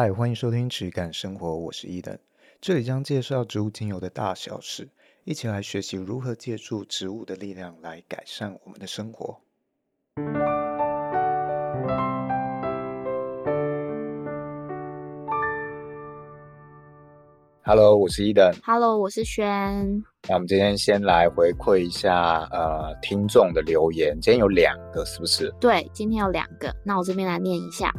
嗨，欢迎收听质感生活，我是伊登，这里将介绍植物精油的大小事，一起来学习如何借助植物的力量来改善我们的生活。Hello，我是伊登。Hello，我是轩。那我们今天先来回馈一下呃听众的留言，今天有两个，是不是？对，今天有两个。那我这边来念一下。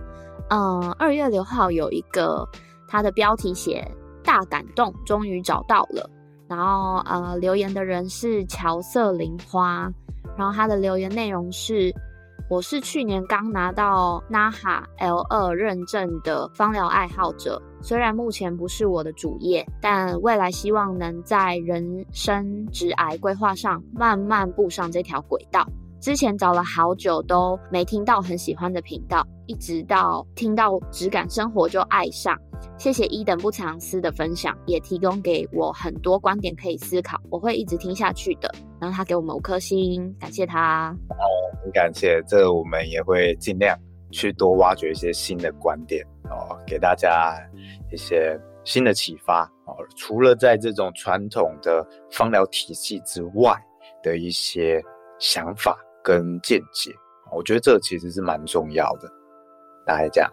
嗯，二月六号有一个，他的标题写“大感动，终于找到了”。然后呃，留言的人是乔瑟琳花，然后他的留言内容是：我是去年刚拿到 NAHA L 二认证的芳疗爱好者，虽然目前不是我的主业，但未来希望能在人生职涯规划上慢慢步上这条轨道。之前找了好久都没听到很喜欢的频道，一直到听到质感生活就爱上。谢谢一等不藏私的分享，也提供给我很多观点可以思考，我会一直听下去的。然后他给我们五颗星，感谢他。哦，很感谢，这个我们也会尽量去多挖掘一些新的观点哦，给大家一些新的启发哦。除了在这种传统的芳疗体系之外的一些想法。跟见解，我觉得这其实是蛮重要的。大概这样。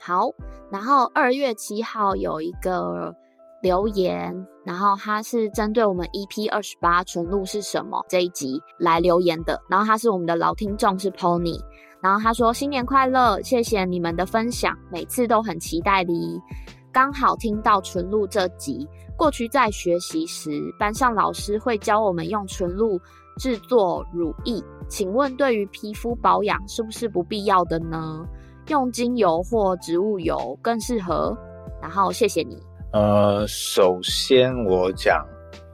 好，然后二月七号有一个留言，然后他是针对我们 EP 二十八纯露是什么这一集来留言的。然后他是我们的老听众，是 Pony。然后他说新年快乐，谢谢你们的分享，每次都很期待的。刚好听到纯露这集，过去在学习时，班上老师会教我们用纯露。制作乳液，请问对于皮肤保养是不是不必要的呢？用精油或植物油更适合。然后谢谢你。呃，首先我讲，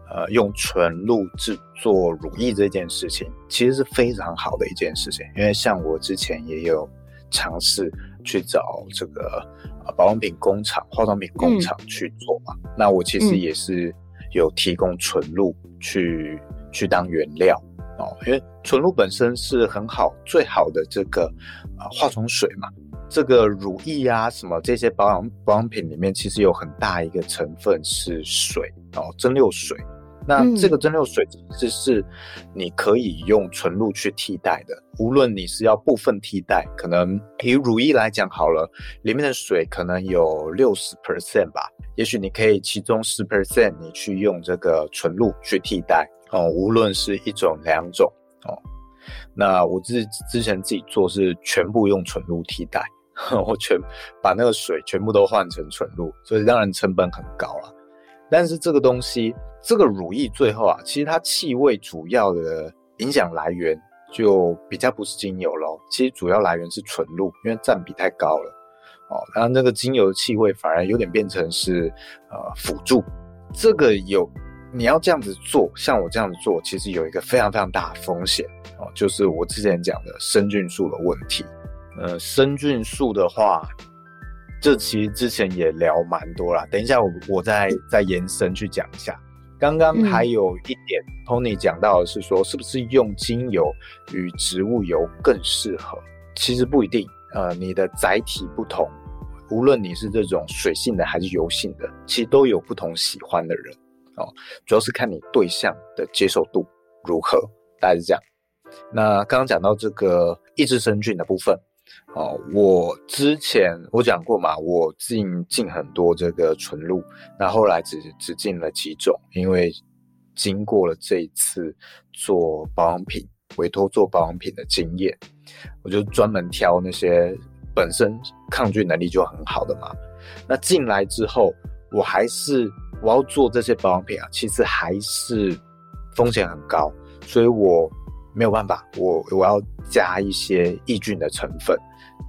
呃，用纯露制作乳液这件事情，其实是非常好的一件事情。因为像我之前也有尝试去找这个呃保养品工厂、化妆品工厂去做嘛。嗯、那我其实也是有提供纯露去。去当原料哦，因为纯露本身是很好、最好的这个呃化妆水嘛。这个乳液啊，什么这些保养保养品里面，其实有很大一个成分是水哦，蒸馏水。那这个蒸馏水其实是你可以用纯露去替代的。无论你是要部分替代，可能以乳液来讲好了，里面的水可能有六十 percent 吧，也许你可以其中十 percent 你去用这个纯露去替代。哦，无论是一种两种哦，那我之之前自己做是全部用纯露替代，我全把那个水全部都换成纯露，所以当然成本很高了。但是这个东西，这个乳液最后啊，其实它气味主要的影响来源就比较不是精油咯，其实主要来源是纯露，因为占比太高了哦。然后那个精油的气味反而有点变成是呃辅助，这个有。你要这样子做，像我这样子做，其实有一个非常非常大的风险哦，就是我之前讲的生菌素的问题。呃，生菌素的话，这其实之前也聊蛮多啦。等一下我我再再延伸去讲一下。刚刚还有一点，Tony 讲到的是说，是不是用精油与植物油更适合？其实不一定。呃，你的载体不同，无论你是这种水性的还是油性的，其实都有不同喜欢的人。哦，主要是看你对象的接受度如何，大概是这样。那刚刚讲到这个抑制生菌的部分，哦，我之前我讲过嘛，我进进很多这个纯露，那后来只只进了几种，因为经过了这一次做保养品，委托做保养品的经验，我就专门挑那些本身抗菌能力就很好的嘛。那进来之后，我还是。我要做这些保养品啊，其实还是风险很高，所以我没有办法，我我要加一些抑菌的成分，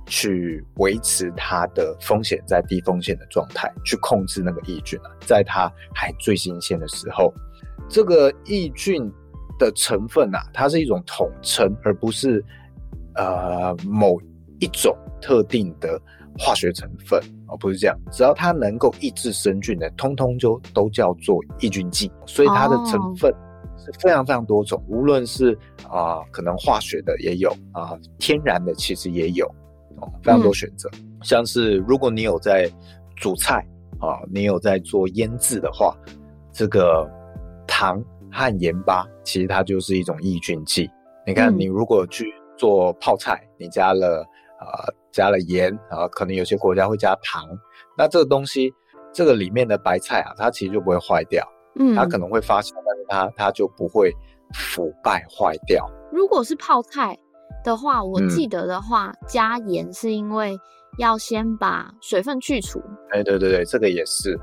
去维持它的风险在低风险的状态，去控制那个抑菌啊，在它还最新鲜的时候，这个抑菌的成分啊，它是一种统称，而不是呃某一种特定的。化学成分哦，不是这样，只要它能够抑制生菌的，通通就都叫做抑菌剂。所以它的成分是非常非常多种，无论是啊、呃，可能化学的也有啊、呃，天然的其实也有哦，非常多选择。嗯、像是如果你有在煮菜啊，你有在做腌制的话，这个糖和盐巴其实它就是一种抑菌剂。你看，你如果去做泡菜，你加了啊、呃、加了盐啊，可能有些国家会加糖，那这个东西这个里面的白菜啊，它其实就不会坏掉。嗯，它可能会发酵，但是它它就不会腐败坏掉。如果是泡菜的话，我记得的话，嗯、加盐是因为要先把水分去除。哎，对对对，这个也是。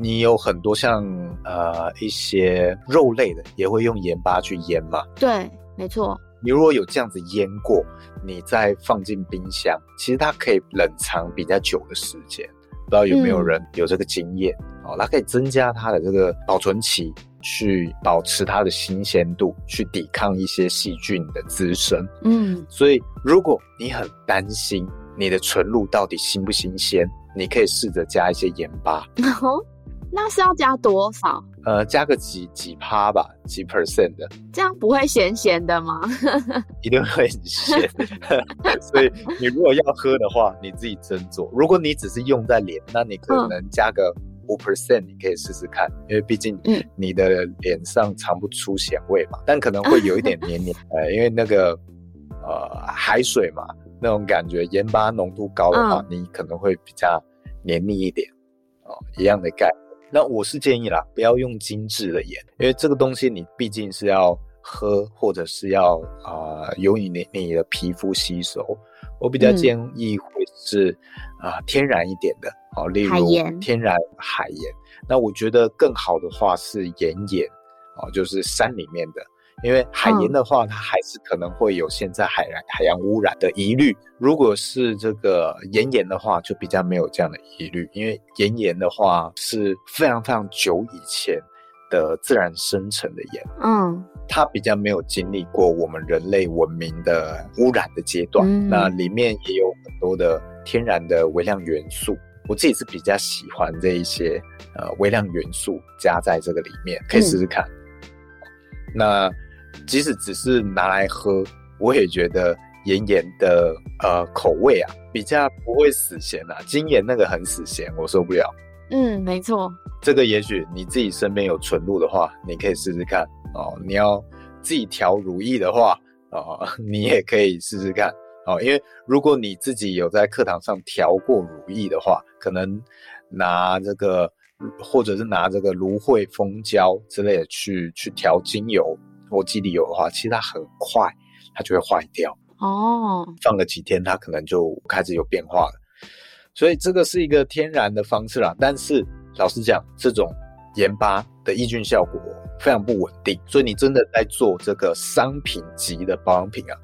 你有很多像呃一些肉类的，也会用盐巴去腌嘛？对，没错。你如果有这样子腌过，你再放进冰箱，其实它可以冷藏比较久的时间。不知道有没有人有这个经验？嗯哦，它可以增加它的这个保存期，去保持它的新鲜度，去抵抗一些细菌的滋生。嗯，所以如果你很担心你的纯露到底新不新鲜，你可以试着加一些盐巴。哦，那是要加多少？呃，加个几几趴吧，几 percent 的。这样不会咸咸的吗？一定会很咸。所以你如果要喝的话，你自己斟酌。如果你只是用在脸，那你可能加个。五 percent，你可以试试看，因为毕竟你的脸上尝不出咸味嘛，嗯、但可能会有一点黏黏，呃，因为那个呃海水嘛，那种感觉盐巴浓度高的话，嗯、你可能会比较黏腻一点，哦，一样的概念。那我是建议啦，不要用精致的盐，因为这个东西你毕竟是要喝，或者是要啊、呃、由你你你的皮肤吸收。我比较建议会是啊、嗯呃、天然一点的哦，例如天然海盐。盐那我觉得更好的话是岩盐哦，就是山里面的，因为海盐的话，它还是可能会有现在海洋海洋污染的疑虑。如果是这个岩盐的话，就比较没有这样的疑虑，因为岩盐的话是非常非常久以前的自然生成的盐，嗯，它比较没有经历过我们人类文明的污染的阶段，嗯、那里面也有很多的天然的微量元素。我自己是比较喜欢这一些呃微量元素加在这个里面，可以试试看。嗯、那即使只是拿来喝，我也觉得盐盐的呃口味啊比较不会死咸啊，精盐那个很死咸，我受不了。嗯，没错。这个也许你自己身边有纯露的话，你可以试试看哦。你要自己调如意的话，哦，你也可以试试看哦。因为如果你自己有在课堂上调过乳液的话，可能拿这个或者是拿这个芦荟、蜂胶之类的去去调精油或基底油的话，其实它很快它就会坏掉哦。放了几天，它可能就开始有变化了。所以这个是一个天然的方式啦，但是老实讲，这种盐巴的抑菌效果非常不稳定，所以你真的在做这个商品级的保养品啊，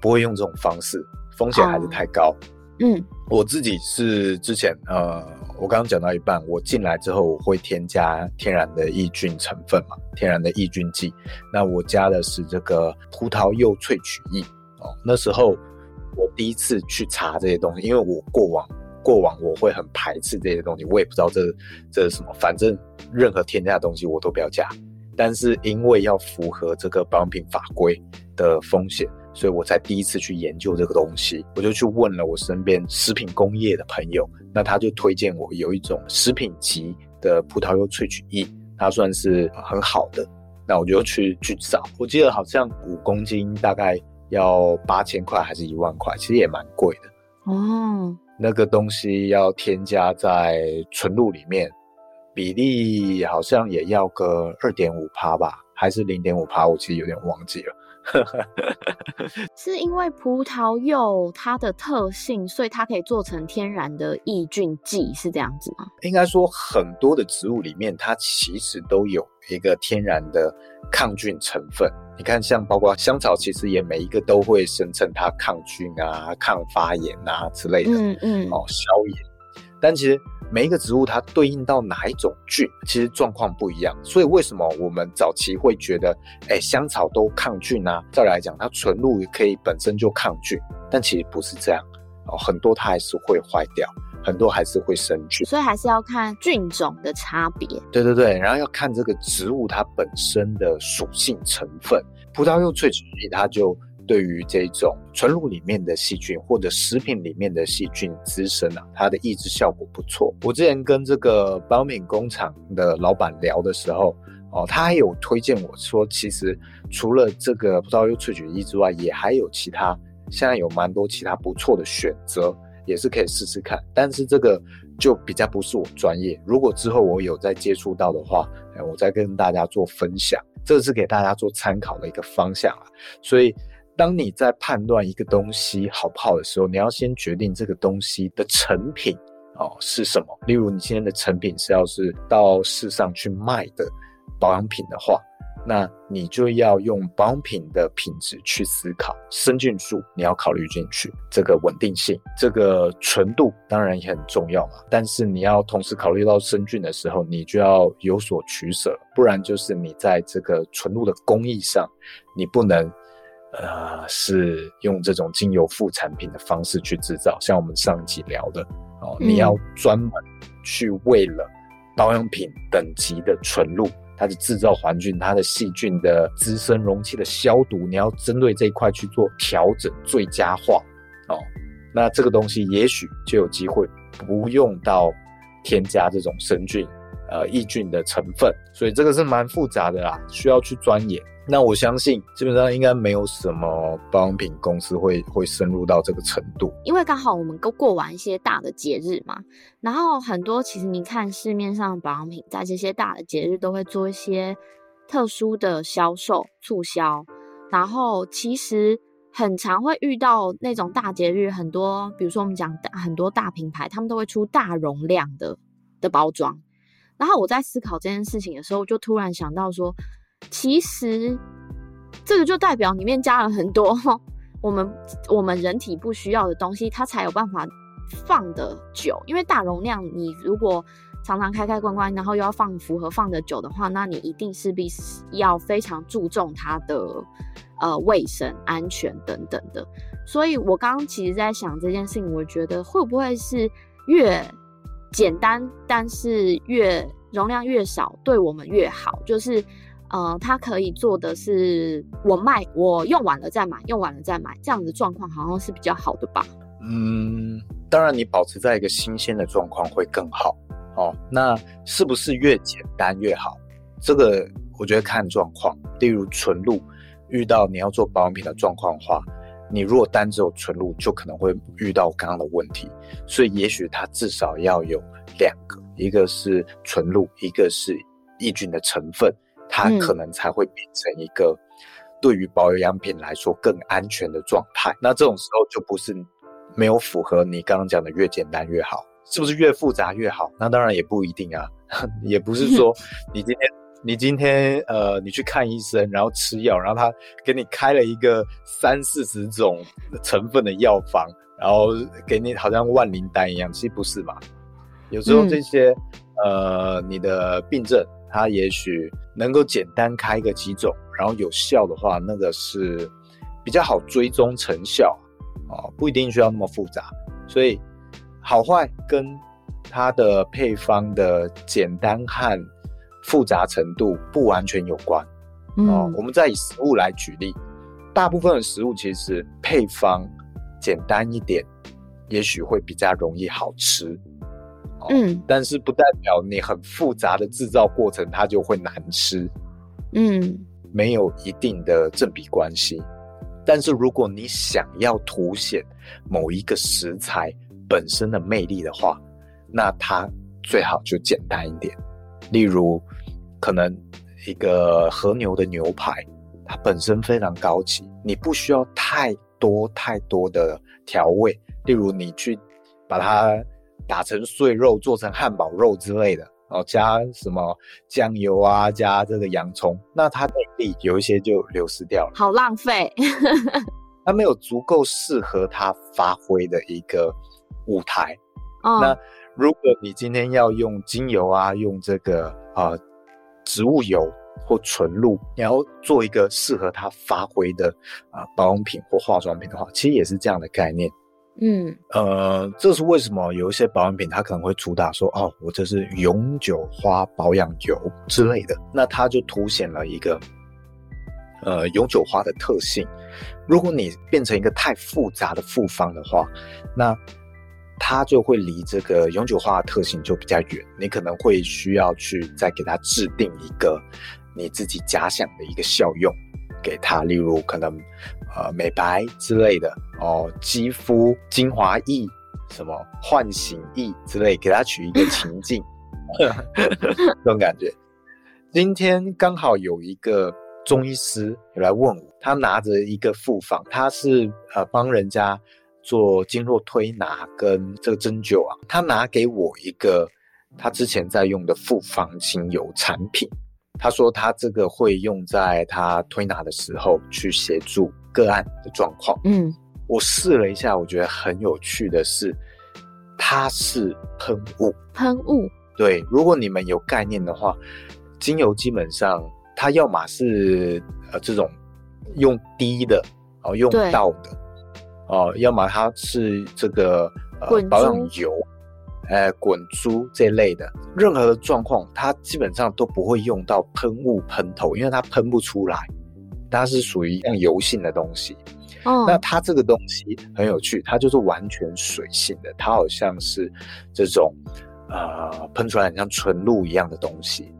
不会用这种方式，风险还是太高。嗯，我自己是之前呃，我刚刚讲到一半，我进来之后我会添加天然的抑菌成分嘛，天然的抑菌剂，那我加的是这个葡萄柚萃取液哦。那时候我第一次去查这些东西，因为我过往。过往我会很排斥这些东西，我也不知道这这是什么，反正任何添加的东西我都不要加。但是因为要符合这个保养品法规的风险，所以我才第一次去研究这个东西。我就去问了我身边食品工业的朋友，那他就推荐我有一种食品级的葡萄柚萃取液，它算是很好的。那我就去去找，我记得好像五公斤大概要八千块还是一万块，其实也蛮贵的哦。那个东西要添加在纯露里面，比例好像也要个二点五趴吧，还是零点五趴？我其实有点忘记了。是因为葡萄柚它的特性，所以它可以做成天然的抑菌剂，是这样子吗？应该说，很多的植物里面，它其实都有一个天然的抗菌成分。你看，像包括香草，其实也每一个都会声称它抗菌啊、抗发炎啊之类的，嗯嗯，哦，消炎。但其实每一个植物它对应到哪一种菌，其实状况不一样。所以为什么我们早期会觉得，哎，香草都抗菌啊？照理来讲，它纯露可以本身就抗菌，但其实不是这样哦，很多它还是会坏掉。很多还是会生菌，所以还是要看菌种的差别。对对对，然后要看这个植物它本身的属性成分。葡萄柚萃取液它就对于这种纯露里面的细菌或者食品里面的细菌滋生啊，它的抑制效果不错。我之前跟这个保养品工厂的老板聊的时候，哦，他还有推荐我说，其实除了这个葡萄柚萃取液之外，也还有其他，现在有蛮多其他不错的选择，也是可以试试看。但是这个就比较不是我专业，如果之后我有再接触到的话，我再跟大家做分享。这是给大家做参考的一个方向啊。所以，当你在判断一个东西好不好的时候，你要先决定这个东西的成品哦是什么。例如，你今天的成品是要是到市上去卖的。保养品的话，那你就要用保养品的品质去思考，生菌数你要考虑进去，这个稳定性，这个纯度当然也很重要嘛。但是你要同时考虑到生菌的时候，你就要有所取舍，不然就是你在这个纯露的工艺上，你不能，呃，是用这种精油副产品的方式去制造，像我们上一集聊的哦，你要专门去为了保养品等级的纯露。它的制造环境，它的细菌的滋生、容器的消毒，你要针对这一块去做调整、最佳化哦。那这个东西也许就有机会不用到添加这种生菌、呃抑菌的成分，所以这个是蛮复杂的啦，需要去钻研。那我相信，基本上应该没有什么保养品公司会会深入到这个程度，因为刚好我们都过完一些大的节日嘛，然后很多其实你看市面上保养品，在这些大的节日都会做一些特殊的销售促销，然后其实很常会遇到那种大节日，很多比如说我们讲很多大品牌，他们都会出大容量的的包装，然后我在思考这件事情的时候，就突然想到说。其实，这个就代表里面加了很多我们我们人体不需要的东西，它才有办法放得久。因为大容量，你如果常常开开关关，然后又要放符合放得久的话，那你一定势必要非常注重它的呃卫生安全等等的。所以我刚刚其实在想这件事情，我觉得会不会是越简单，但是越容量越少，对我们越好，就是。呃，它可以做的是我卖，我用完了再买，用完了再买，这样子状况好像是比较好的吧？嗯，当然，你保持在一个新鲜的状况会更好哦。那是不是越简单越好？这个我觉得看状况。例如纯露，遇到你要做保养品的状况的话，你如果单只有纯露，就可能会遇到刚刚的问题。所以也许它至少要有两个，一个是纯露，一个是抑菌的成分。它可能才会变成一个对于保养品来说更安全的状态。那这种时候就不是没有符合你刚刚讲的越简单越好，是不是越复杂越好？那当然也不一定啊，也不是说你今天你今天呃你去看医生，然后吃药，然后他给你开了一个三四十种成分的药方，然后给你好像万灵丹一样，其实不是嘛？有时候这些、嗯、呃你的病症。它也许能够简单开个几种，然后有效的话，那个是比较好追踪成效啊，不一定需要那么复杂。所以好坏跟它的配方的简单和复杂程度不完全有关。哦，我们再以食物来举例，大部分的食物其实配方简单一点，也许会比较容易好吃。嗯，但是不代表你很复杂的制造过程它就会难吃，嗯，没有一定的正比关系。但是如果你想要凸显某一个食材本身的魅力的话，那它最好就简单一点。例如，可能一个和牛的牛排，它本身非常高级，你不需要太多太多的调味。例如，你去把它。打成碎肉，做成汉堡肉之类的，然后加什么酱油啊，加这个洋葱，那它内力有一些就流失掉了，好浪费。它没有足够适合它发挥的一个舞台。哦。那如果你今天要用精油啊，用这个啊、呃、植物油或纯露，你要做一个适合它发挥的啊、呃、保养品或化妆品的话，其实也是这样的概念。嗯，呃，这是为什么有一些保养品它可能会主打说，哦，我这是永久花保养油之类的，那它就凸显了一个，呃永久花的特性。如果你变成一个太复杂的复方的话，那它就会离这个永久花的特性就比较远。你可能会需要去再给它制定一个你自己假想的一个效用给它，例如可能呃美白之类的哦，肌肤精华液。什么唤醒液之类，给他取一个情境，这种感觉。今天刚好有一个中医师有来问我，他拿着一个复方，他是呃帮人家做经络推拿跟这个针灸啊，他拿给我一个他之前在用的复方精油产品，他说他这个会用在他推拿的时候去协助个案的状况，嗯。我试了一下，我觉得很有趣的是，它是喷雾。喷雾。对，如果你们有概念的话，精油基本上它要么是呃这种用滴的哦，用倒的哦，要么它是这个呃保养油，呃滚珠这类的。任何的状况，它基本上都不会用到喷雾喷头，因为它喷不出来，它是属于像油性的东西。哦那它这个东西很有趣，它就是完全水性的，它好像是这种呃喷出来很像纯露一样的东西，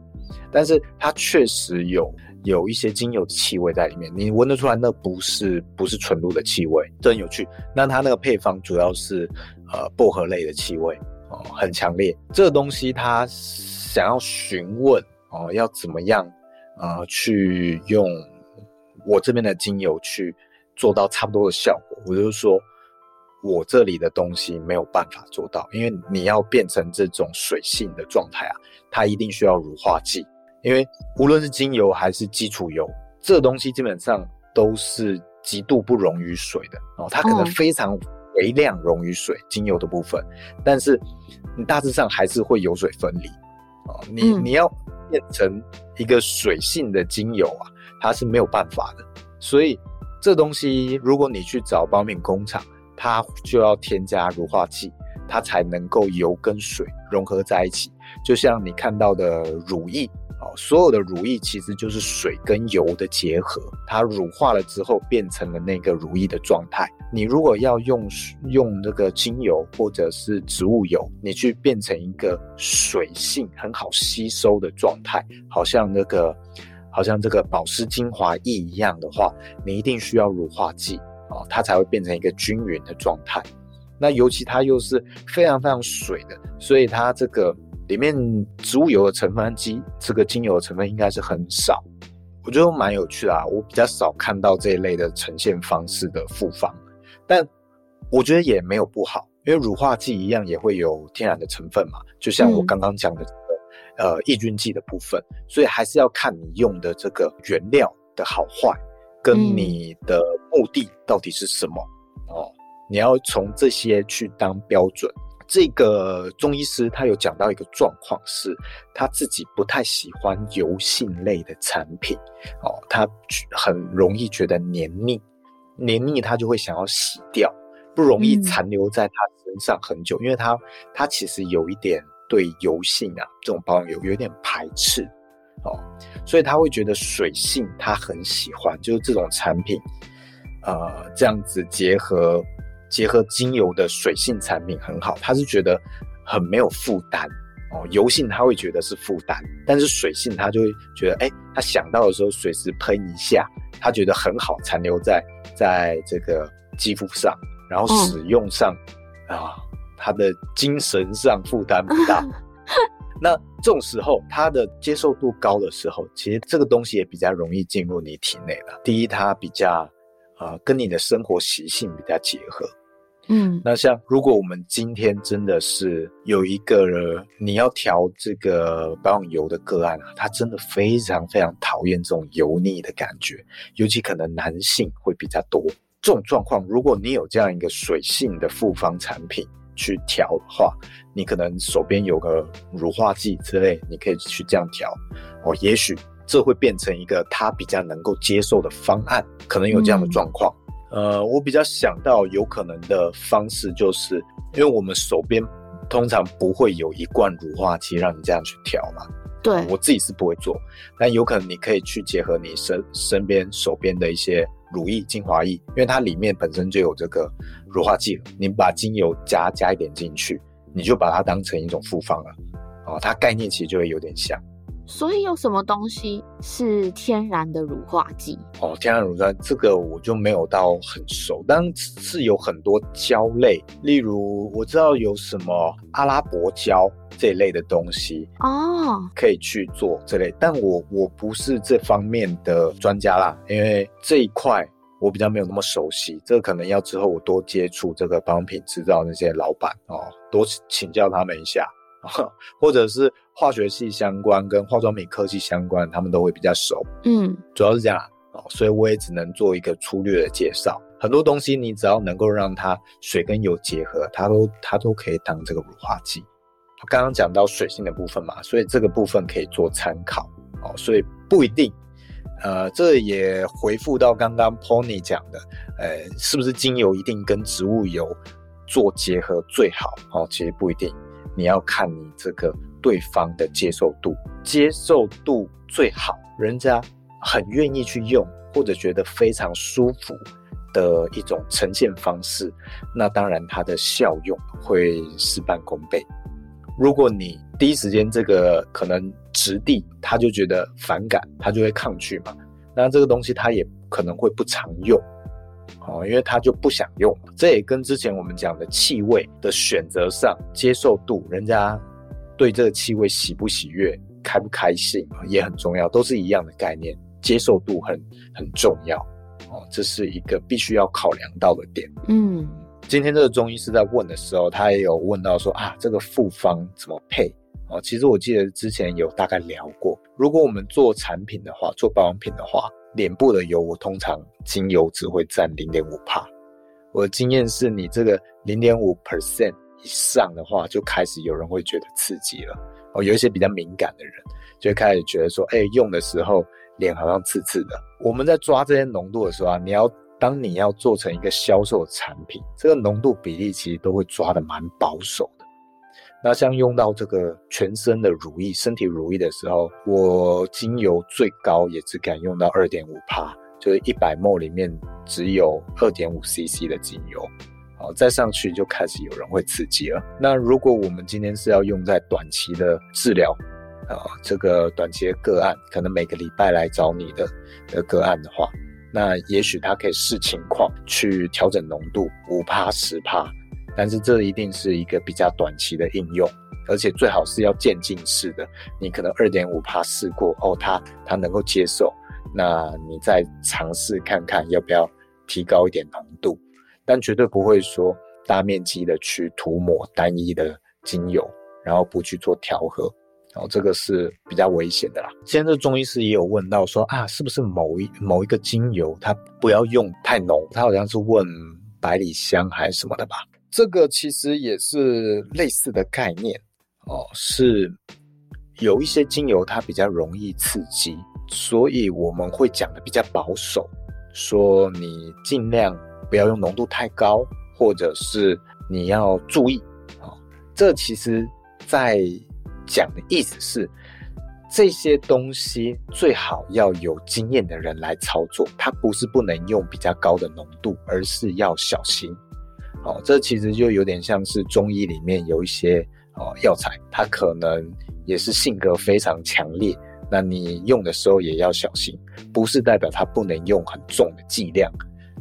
但是它确实有有一些精油的气味在里面，你闻得出来那不是不是纯露的气味，这很有趣。那它那个配方主要是呃薄荷类的气味哦，很强烈。这个东西它想要询问哦，要怎么样呃去用我这边的精油去。做到差不多的效果，我就说，我这里的东西没有办法做到，因为你要变成这种水性的状态啊，它一定需要乳化剂，因为无论是精油还是基础油，这个东西基本上都是极度不溶于水的哦，它可能非常微量溶于水，精油的部分，但是你大致上还是会油水分离哦，你你要变成一个水性的精油啊，它是没有办法的，所以。这东西，如果你去找包面工厂，它就要添加乳化剂，它才能够油跟水融合在一起。就像你看到的乳液哦，所有的乳液其实就是水跟油的结合，它乳化了之后变成了那个乳液的状态。你如果要用用那个精油或者是植物油，你去变成一个水性很好吸收的状态，好像那个。好像这个保湿精华液一样的话，你一定需要乳化剂哦，它才会变成一个均匀的状态。那尤其它又是非常非常水的，所以它这个里面植物油的成分及这个精油的成分应该是很少。我觉得蛮有趣的啊，我比较少看到这一类的呈现方式的复方，但我觉得也没有不好，因为乳化剂一样也会有天然的成分嘛，就像我刚刚讲的。嗯呃，抑菌剂的部分，所以还是要看你用的这个原料的好坏，跟你的目的到底是什么、嗯、哦。你要从这些去当标准。这个中医师他有讲到一个状况，是他自己不太喜欢油性类的产品哦，他很容易觉得黏腻，黏腻他就会想要洗掉，不容易残留在他身上很久，嗯、因为他他其实有一点。对油性啊，这种保养油有点排斥哦，所以他会觉得水性他很喜欢，就是这种产品，呃，这样子结合结合精油的水性产品很好，他是觉得很没有负担哦。油性他会觉得是负担，但是水性他就会觉得，哎，他想到的时候随时喷一下，他觉得很好，残留在 在这个肌肤上，然后使用上啊。他的精神上负担不大，那这种时候他的接受度高的时候，其实这个东西也比较容易进入你体内了。第一，它比较呃跟你的生活习性比较结合。嗯，那像如果我们今天真的是有一个人你要调这个保养油的个案啊，他真的非常非常讨厌这种油腻的感觉，尤其可能男性会比较多。这种状况，如果你有这样一个水性的复方产品。去调的话，你可能手边有个乳化剂之类，你可以去这样调哦。也许这会变成一个他比较能够接受的方案，可能有这样的状况。嗯、呃，我比较想到有可能的方式，就是因为我们手边通常不会有一罐乳化剂让你这样去调嘛。对，我自己是不会做，但有可能你可以去结合你身身边手边的一些乳液、精华液，因为它里面本身就有这个乳化剂了。你把精油加加一点进去，你就把它当成一种复方了。哦，它概念其实就会有点像。所以有什么东西是天然的乳化剂？哦，天然乳酸这个我就没有到很熟，但是有很多胶类，例如我知道有什么阿拉伯胶这一类的东西哦，可以去做这类，但我我不是这方面的专家啦，因为这一块我比较没有那么熟悉，这个可能要之后我多接触这个保养品制造那些老板哦，多请教他们一下。或者是化学系相关跟化妆品科技相关，他们都会比较熟。嗯，主要是这样哦，所以我也只能做一个粗略的介绍。很多东西你只要能够让它水跟油结合，它都它都可以当这个乳化剂。刚刚讲到水性的部分嘛，所以这个部分可以做参考哦。所以不一定，呃，这也回复到刚刚 Pony 讲的，呃，是不是精油一定跟植物油做结合最好？哦，其实不一定。你要看你这个对方的接受度，接受度最好，人家很愿意去用，或者觉得非常舒服的一种呈现方式，那当然它的效用会事半功倍。如果你第一时间这个可能质地他就觉得反感，他就会抗拒嘛，那这个东西他也可能会不常用。哦，因为他就不想用，这也跟之前我们讲的气味的选择上接受度，人家对这个气味喜不喜悦、开不开心也很重要，都是一样的概念，接受度很很重要哦，这是一个必须要考量到的点。嗯，今天这个中医师在问的时候，他也有问到说啊，这个复方怎么配？哦，其实我记得之前有大概聊过，如果我们做产品的话，做保养品的话。脸部的油，我通常精油只会占零点五帕。我的经验是，你这个零点五 percent 以上的话，就开始有人会觉得刺激了。哦，有一些比较敏感的人，就会开始觉得说，哎，用的时候脸好像刺刺的。我们在抓这些浓度的时候啊，你要当你要做成一个销售产品，这个浓度比例其实都会抓得蛮保守的。那像用到这个全身的乳液、身体乳液的时候，我精油最高也只敢用到二点五帕，就是一百 ml 里面只有二点五 cc 的精油，好，再上去就开始有人会刺激了。那如果我们今天是要用在短期的治疗，啊，这个短期的个案，可能每个礼拜来找你的的个案的话，那也许他可以视情况去调整浓度，五趴、十趴。但是这一定是一个比较短期的应用，而且最好是要渐进式的。你可能二点五趴试过哦，他他能够接受，那你再尝试看看要不要提高一点浓度，但绝对不会说大面积的去涂抹单一的精油，然后不去做调和，然后这个是比较危险的啦。现在这中医师也有问到说啊，是不是某一某一个精油它不要用太浓？他好像是问百里香还是什么的吧？这个其实也是类似的概念哦，是有一些精油它比较容易刺激，所以我们会讲的比较保守，说你尽量不要用浓度太高，或者是你要注意啊。这其实在讲的意思是，这些东西最好要有经验的人来操作，它不是不能用比较高的浓度，而是要小心。哦，这其实就有点像是中医里面有一些哦药材，它可能也是性格非常强烈，那你用的时候也要小心，不是代表它不能用很重的剂量，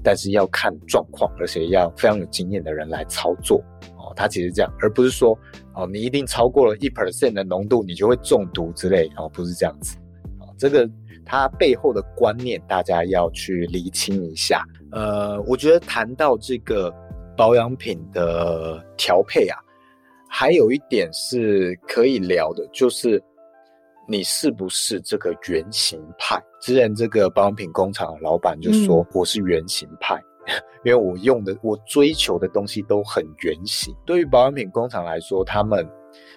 但是要看状况，而且要非常有经验的人来操作。哦，它其实这样，而不是说哦你一定超过了一 percent 的浓度，你就会中毒之类，哦不是这样子。哦，这个它背后的观念大家要去厘清一下。呃，我觉得谈到这个。保养品的调配啊，还有一点是可以聊的，就是你是不是这个原型派？之前这个保养品工厂的老板就说我是原型派，嗯、因为我用的、我追求的东西都很原型。对于保养品工厂来说，他们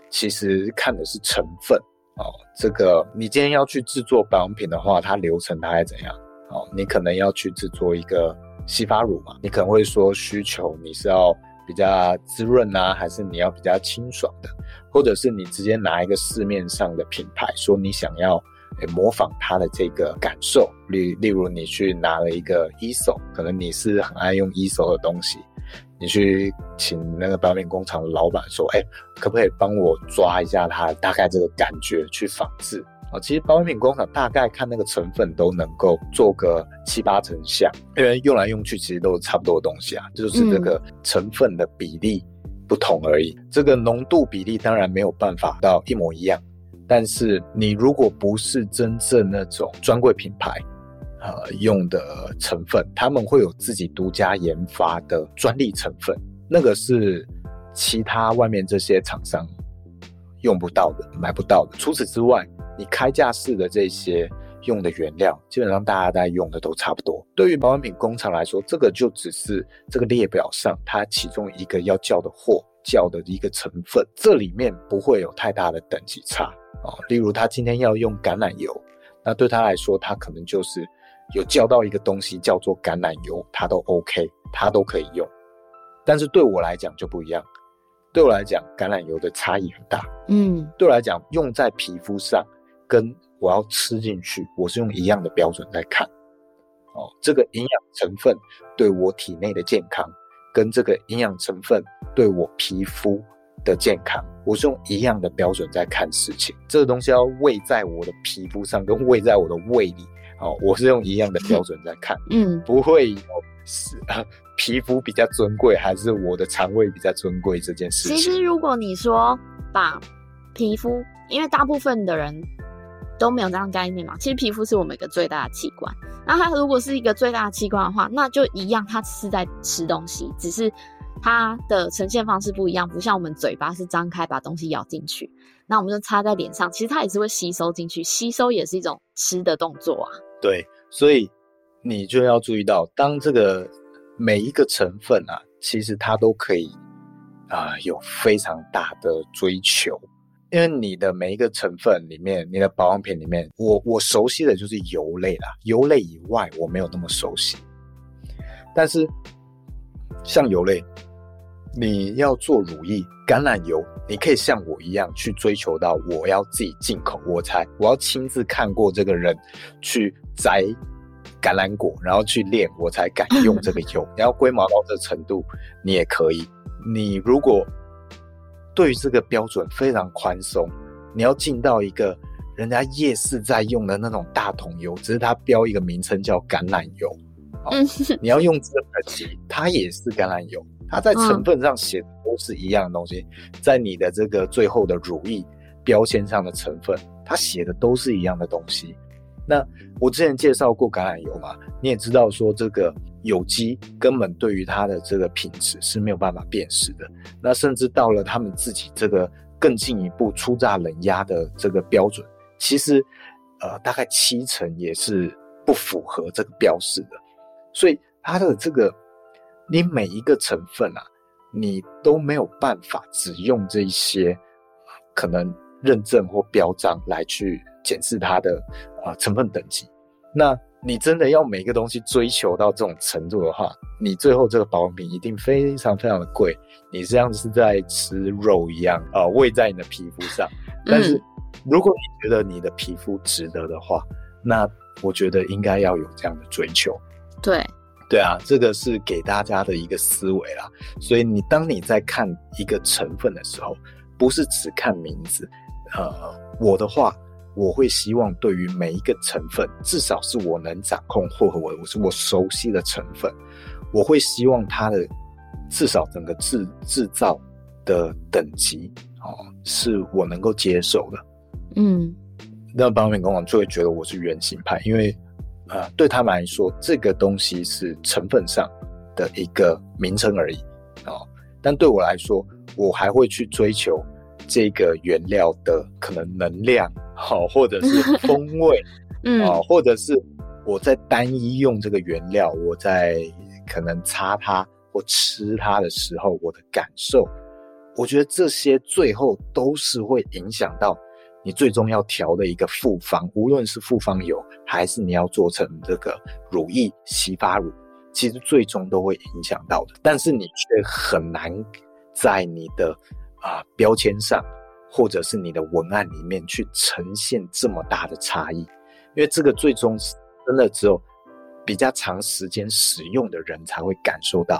其实看的是成分哦。这个你今天要去制作保养品的话，它流程大概怎样？哦，你可能要去制作一个。洗发乳嘛，你可能会说需求你是要比较滋润啊，还是你要比较清爽的，或者是你直接拿一个市面上的品牌，说你想要模仿它的这个感受，例例如你去拿了一个 Aesop，可能你是很爱用 Aesop 的东西，你去请那个表面工厂的老板说，哎，可不可以帮我抓一下它大概这个感觉去仿制？啊，其实保养品工厂大概看那个成分都能够做个七八成像，因为用来用去其实都是差不多的东西啊，就是这个成分的比例不同而已。嗯、这个浓度比例当然没有办法到一模一样，但是你如果不是真正那种专柜品牌，呃，用的成分，他们会有自己独家研发的专利成分，那个是其他外面这些厂商用不到的、买不到的。除此之外，你开架式的这些用的原料，基本上大家在用的都差不多。对于保养品工厂来说，这个就只是这个列表上它其中一个要叫的货叫的一个成分，这里面不会有太大的等级差啊。例如他今天要用橄榄油，那对他来说，他可能就是有叫到一个东西叫做橄榄油，他都 OK，他都可以用。但是对我来讲就不一样，对我来讲，橄榄油的差异很大。嗯，对我来讲，用在皮肤上。跟我要吃进去，我是用一样的标准在看，哦，这个营养成分对我体内的健康，跟这个营养成分对我皮肤的健康，我是用一样的标准在看事情。这个东西要喂在我的皮肤上，跟喂在我的胃里，哦，我是用一样的标准在看，嗯，不会有是啊，皮肤比较尊贵，还是我的肠胃比较尊贵这件事情。其实如果你说把皮肤，因为大部分的人。都没有这样概念嘛？其实皮肤是我们一个最大的器官。那它如果是一个最大的器官的话，那就一样，它是在吃东西，只是它的呈现方式不一样。不像我们嘴巴是张开把东西咬进去，那我们就擦在脸上，其实它也是会吸收进去，吸收也是一种吃的动作啊。对，所以你就要注意到，当这个每一个成分啊，其实它都可以啊、有非常大的追求。因为你的每一个成分里面，你的保养品里面，我我熟悉的就是油类啦，油类以外我没有那么熟悉。但是像油类，你要做乳液、橄榄油，你可以像我一样去追求到我要自己进口，我才我要亲自看过这个人去摘橄榄果，然后去炼，我才敢用这个油。你要龟毛到这程度，你也可以。你如果对于这个标准非常宽松，你要进到一个人家夜市在用的那种大桶油，只是它标一个名称叫橄榄油，哦、你要用这个等级，它也是橄榄油，它在成分上写的都是一样的东西，在你的这个最后的乳液标签上的成分，它写的都是一样的东西。那我之前介绍过橄榄油嘛，你也知道说这个有机根本对于它的这个品质是没有办法辨识的。那甚至到了他们自己这个更进一步初榨冷压的这个标准，其实呃大概七成也是不符合这个标示的。所以它的这个你每一个成分啊，你都没有办法只用这一些可能认证或标章来去。检视它的啊、成分等级，那你真的要每个东西追求到这种程度的话，你最后这个保养品一定非常非常的贵，你这样是在吃肉一样啊、呃，喂在你的皮肤上。但是如果你觉得你的皮肤值得的话，那我觉得应该要有这样的追求。对，对啊，这个是给大家的一个思维啦。所以你当你在看一个成分的时候，不是只看名字。呃，我的话。我会希望对于每一个成分，至少是我能掌控或我我是我熟悉的成分，我会希望它的至少整个制制造的等级哦，是我能够接受的。嗯，那保养品工厂就会觉得我是原型派，因为啊、呃，对他们来说，这个东西是成分上的一个名称而已哦，但对我来说，我还会去追求这个原料的可能能量。好，或者是 风味，嗯，啊，或者是我在单一用这个原料，我在可能擦它或吃它的时候，我的感受，我觉得这些最后都是会影响到你最终要调的一个复方，无论是复方油，还是你要做成这个乳液、洗发乳，其实最终都会影响到的。但是你却很难在你的啊、标签上，或者是你的文案里面去呈现这么大的差异，因为这个最终是真的只有比较长时间使用的人才会感受到。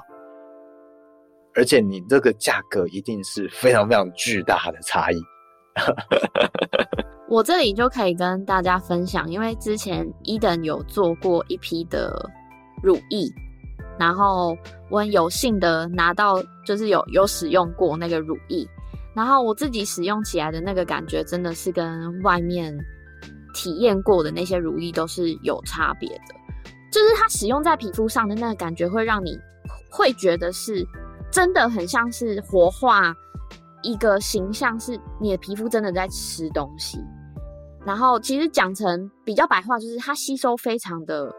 而且你这个价格一定是非常非常巨大的差异。我这里就可以跟大家分享，因为之前 Eden 有做过一批的乳液，然后我很有幸的拿到，就是有有使用过那个乳液，然后我自己使用起来的那个感觉，真的是跟外面体验过的那些乳液都是有差别的，就是它使用在皮肤上的那个感觉，会让你会觉得是。真的很像是活化一个形象，是你的皮肤真的在吃东西。然后其实讲成比较白话，就是它吸收非常的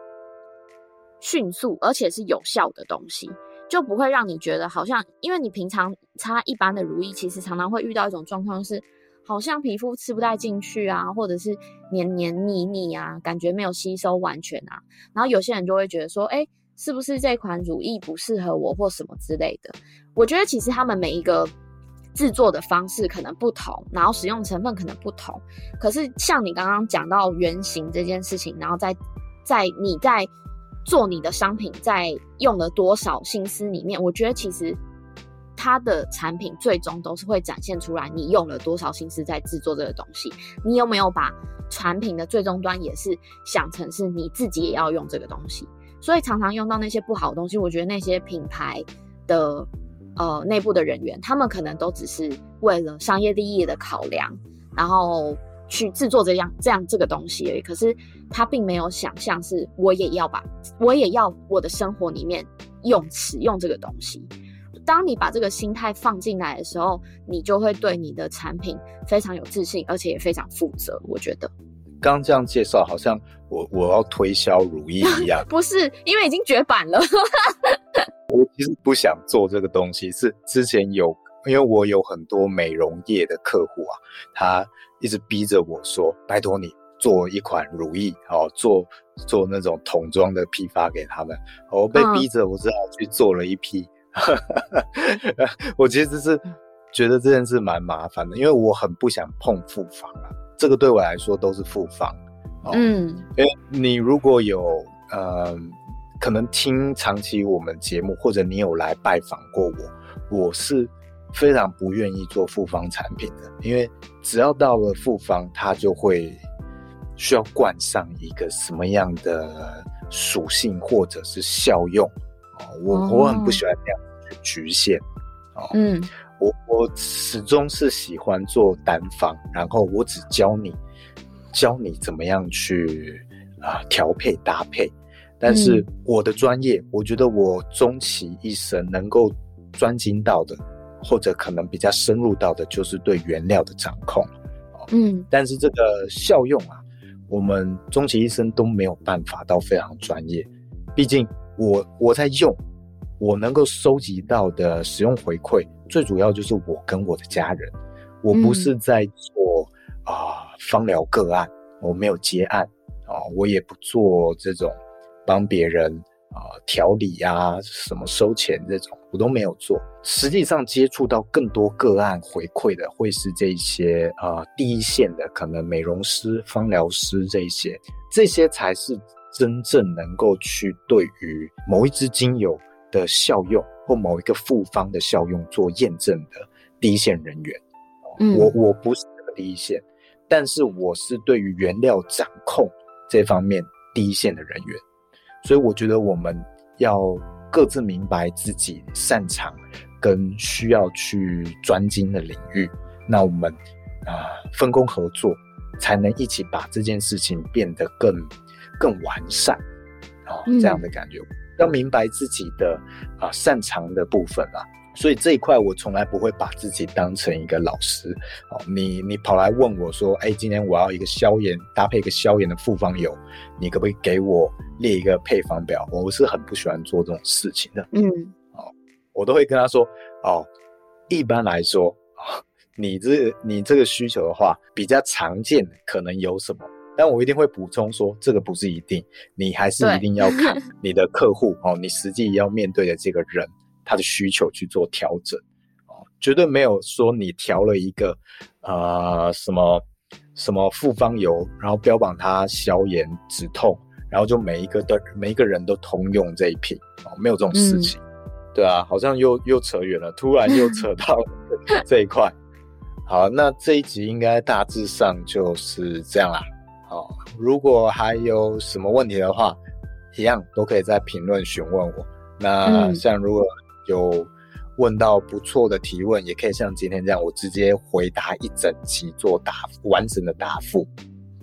迅速，而且是有效的东西，就不会让你觉得好像，因为你平常擦一般的乳液，其实常常会遇到一种状况，是好像皮肤吃不太进去啊，或者是黏黏腻腻啊，感觉没有吸收完全啊。然后有些人就会觉得说，哎。是不是这款乳液不适合我或什么之类的？我觉得其实他们每一个制作的方式可能不同，然后使用成分可能不同。可是像你刚刚讲到原型这件事情，然后在在你在做你的商品，在用了多少心思里面，我觉得其实它的产品最终都是会展现出来你用了多少心思在制作这个东西。你有没有把产品的最终端也是想成是你自己也要用这个东西？所以常常用到那些不好的东西，我觉得那些品牌的呃内部的人员，他们可能都只是为了商业利益的考量，然后去制作这样这样这个东西而已。可是他并没有想象是我也要把我也要我的生活里面用使用这个东西。当你把这个心态放进来的时候，你就会对你的产品非常有自信，而且也非常负责。我觉得。刚这样介绍，好像我我要推销如意一样。不是，因为已经绝版了。我其实不想做这个东西，是之前有，因为我有很多美容业的客户啊，他一直逼着我说：“拜托你做一款如意，哦，做做那种桶装的批发给他们。”我被逼着，我只好去做了一批。嗯、我其实是觉得这件事蛮麻烦的，因为我很不想碰复方啊。这个对我来说都是复方，哦，嗯，因为你如果有呃，可能听长期我们节目，或者你有来拜访过我，我是非常不愿意做复方产品的，因为只要到了复方，它就会需要冠上一个什么样的属性或者是效用，哦，我我很不喜欢这样去局限，哦，嗯。我我始终是喜欢做单方，然后我只教你，教你怎么样去啊调配搭配。但是我的专业，嗯、我觉得我终其一生能够专精到的，或者可能比较深入到的，就是对原料的掌控。嗯，但是这个效用啊，我们终其一生都没有办法到非常专业。毕竟我我在用，我能够收集到的使用回馈。最主要就是我跟我的家人，我不是在做啊芳疗个案，我没有接案啊，我也不做这种帮别人啊调理啊什么收钱这种，我都没有做。实际上接触到更多个案回馈的，会是这些啊第一线的，可能美容师、芳疗师这些，这些才是真正能够去对于某一支精油的效用。或某一个复方的效用做验证的第一线人员，嗯，我我不是这个第一线，但是我是对于原料掌控这方面第一线的人员，所以我觉得我们要各自明白自己擅长跟需要去专精的领域，那我们啊、呃、分工合作，才能一起把这件事情变得更更完善，哦，这样的感觉。嗯要明白自己的啊擅长的部分啦，所以这一块我从来不会把自己当成一个老师哦。你你跑来问我说，哎，今天我要一个消炎搭配一个消炎的复方油，你可不可以给我列一个配方表？我是很不喜欢做这种事情的。嗯，哦，我都会跟他说，哦，一般来说，哦，你这你这个需求的话，比较常见的可能有什么？但我一定会补充说，这个不是一定，你还是一定要看 你的客户哦，你实际要面对的这个人他的需求去做调整哦，绝对没有说你调了一个呃什么什么复方油，然后标榜它消炎止痛，然后就每一个的每一个人都通用这一瓶哦，没有这种事情。嗯对啊，好像又又扯远了，突然又扯到 这一块。好，那这一集应该大致上就是这样啦。好，如果还有什么问题的话，一样都可以在评论询问我。那像如果有问到不错的提问，也可以像今天这样，我直接回答一整期做答完整的答复。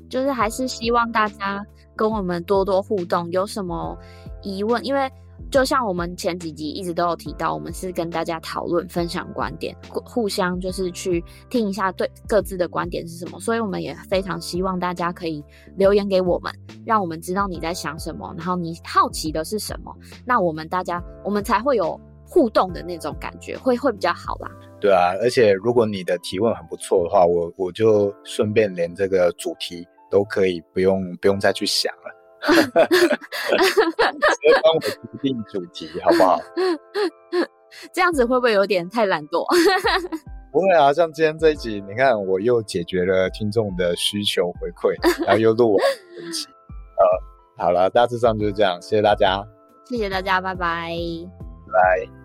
就是还是希望大家跟我们多多互动，有什么疑问，因为。就像我们前几集一直都有提到，我们是跟大家讨论、分享观点，互互相就是去听一下对各自的观点是什么。所以我们也非常希望大家可以留言给我们，让我们知道你在想什么，然后你好奇的是什么，那我们大家我们才会有互动的那种感觉，会会比较好啦。对啊，而且如果你的提问很不错的话，我我就顺便连这个主题都可以不用不用再去想了。直接帮我决定主题，好不好？这样子会不会有点太懒惰？不会啊，像今天这一集，你看我又解决了听众的需求回馈，然后又录完一集。呃，好了，大致上就是这样，谢谢大家，谢谢大家，拜拜，拜。